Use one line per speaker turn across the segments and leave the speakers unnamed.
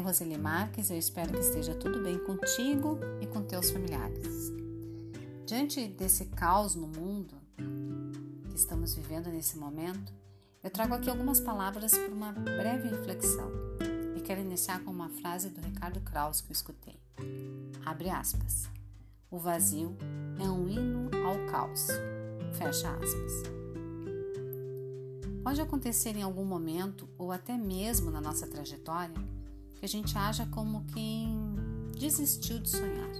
Roseli Marques, eu espero que esteja tudo bem contigo e com teus familiares. Diante desse caos no mundo que estamos vivendo nesse momento, eu trago aqui algumas palavras para uma breve reflexão e quero iniciar com uma frase do Ricardo Kraus que eu escutei. Abre aspas. O vazio é um hino ao caos. Fecha aspas. Pode acontecer em algum momento ou até mesmo na nossa trajetória que a gente haja como quem desistiu de sonhar.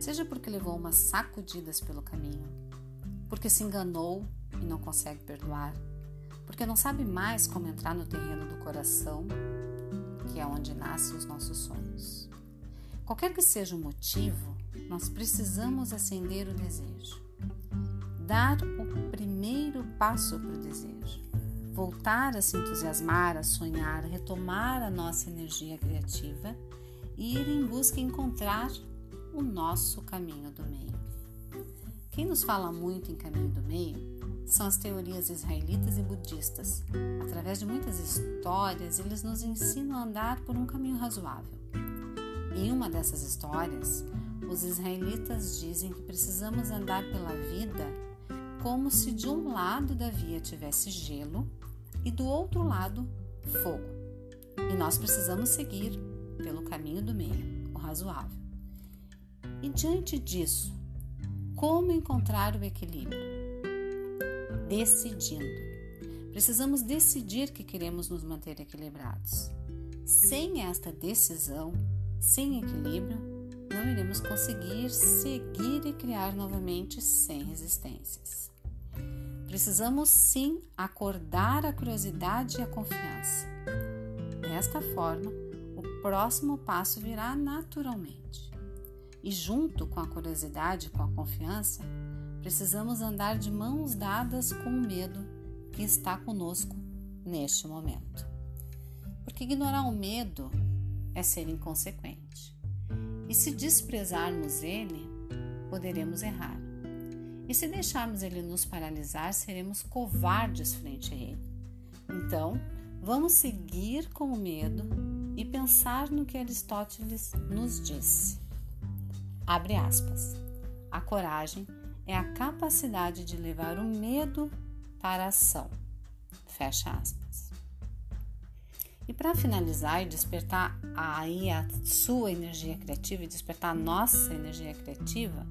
Seja porque levou umas sacudidas pelo caminho, porque se enganou e não consegue perdoar, porque não sabe mais como entrar no terreno do coração, que é onde nascem os nossos sonhos. Qualquer que seja o motivo, nós precisamos acender o desejo. Dar o primeiro passo para o desejo. Voltar a se entusiasmar, a sonhar, retomar a nossa energia criativa e ir em busca de encontrar o nosso caminho do meio. Quem nos fala muito em caminho do meio são as teorias israelitas e budistas. Através de muitas histórias, eles nos ensinam a andar por um caminho razoável. Em uma dessas histórias, os israelitas dizem que precisamos andar pela vida como se de um lado da via tivesse gelo e do outro lado fogo. E nós precisamos seguir pelo caminho do meio, o razoável. E diante disso, como encontrar o equilíbrio? Decidindo. Precisamos decidir que queremos nos manter equilibrados. Sem esta decisão, sem equilíbrio, não iremos conseguir seguir e criar novamente sem resistências. Precisamos sim acordar a curiosidade e a confiança. Desta forma, o próximo passo virá naturalmente. E junto com a curiosidade e com a confiança, precisamos andar de mãos dadas com o medo que está conosco neste momento. Porque ignorar o medo é ser inconsequente. E se desprezarmos ele, poderemos errar. E se deixarmos ele nos paralisar, seremos covardes frente a ele. Então, vamos seguir com o medo e pensar no que Aristóteles nos disse. Abre aspas. A coragem é a capacidade de levar o medo para a ação. Fecha aspas. E para finalizar e despertar aí a sua energia criativa e despertar a nossa energia criativa,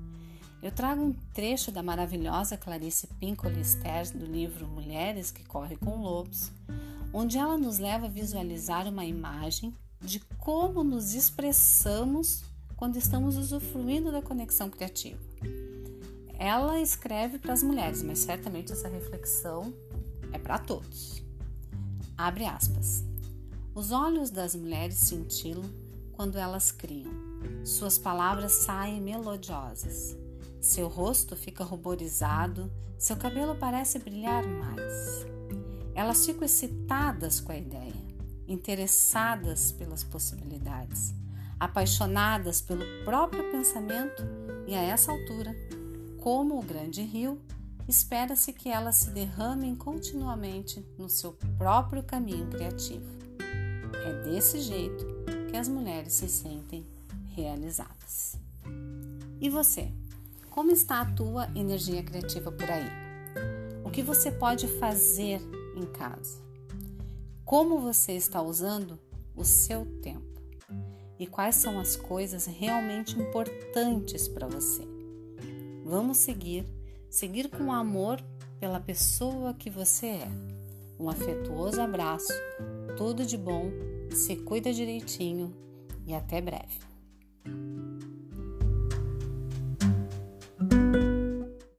eu trago um trecho da maravilhosa Clarice Lister do livro Mulheres que Correm com Lobos, onde ela nos leva a visualizar uma imagem de como nos expressamos quando estamos usufruindo da conexão criativa. Ela escreve para as mulheres, mas certamente essa reflexão é para todos. Abre aspas. Os olhos das mulheres cintilam quando elas criam. Suas palavras saem melodiosas. Seu rosto fica ruborizado, seu cabelo parece brilhar mais. Elas ficam excitadas com a ideia, interessadas pelas possibilidades, apaixonadas pelo próprio pensamento e a essa altura, como o grande rio, espera-se que elas se derramem continuamente no seu próprio caminho criativo. É desse jeito que as mulheres se sentem realizadas. E você? Como está a tua energia criativa por aí? O que você pode fazer em casa? Como você está usando o seu tempo? E quais são as coisas realmente importantes para você? Vamos seguir, seguir com amor pela pessoa que você é. Um afetuoso abraço, tudo de bom se cuida direitinho e até breve.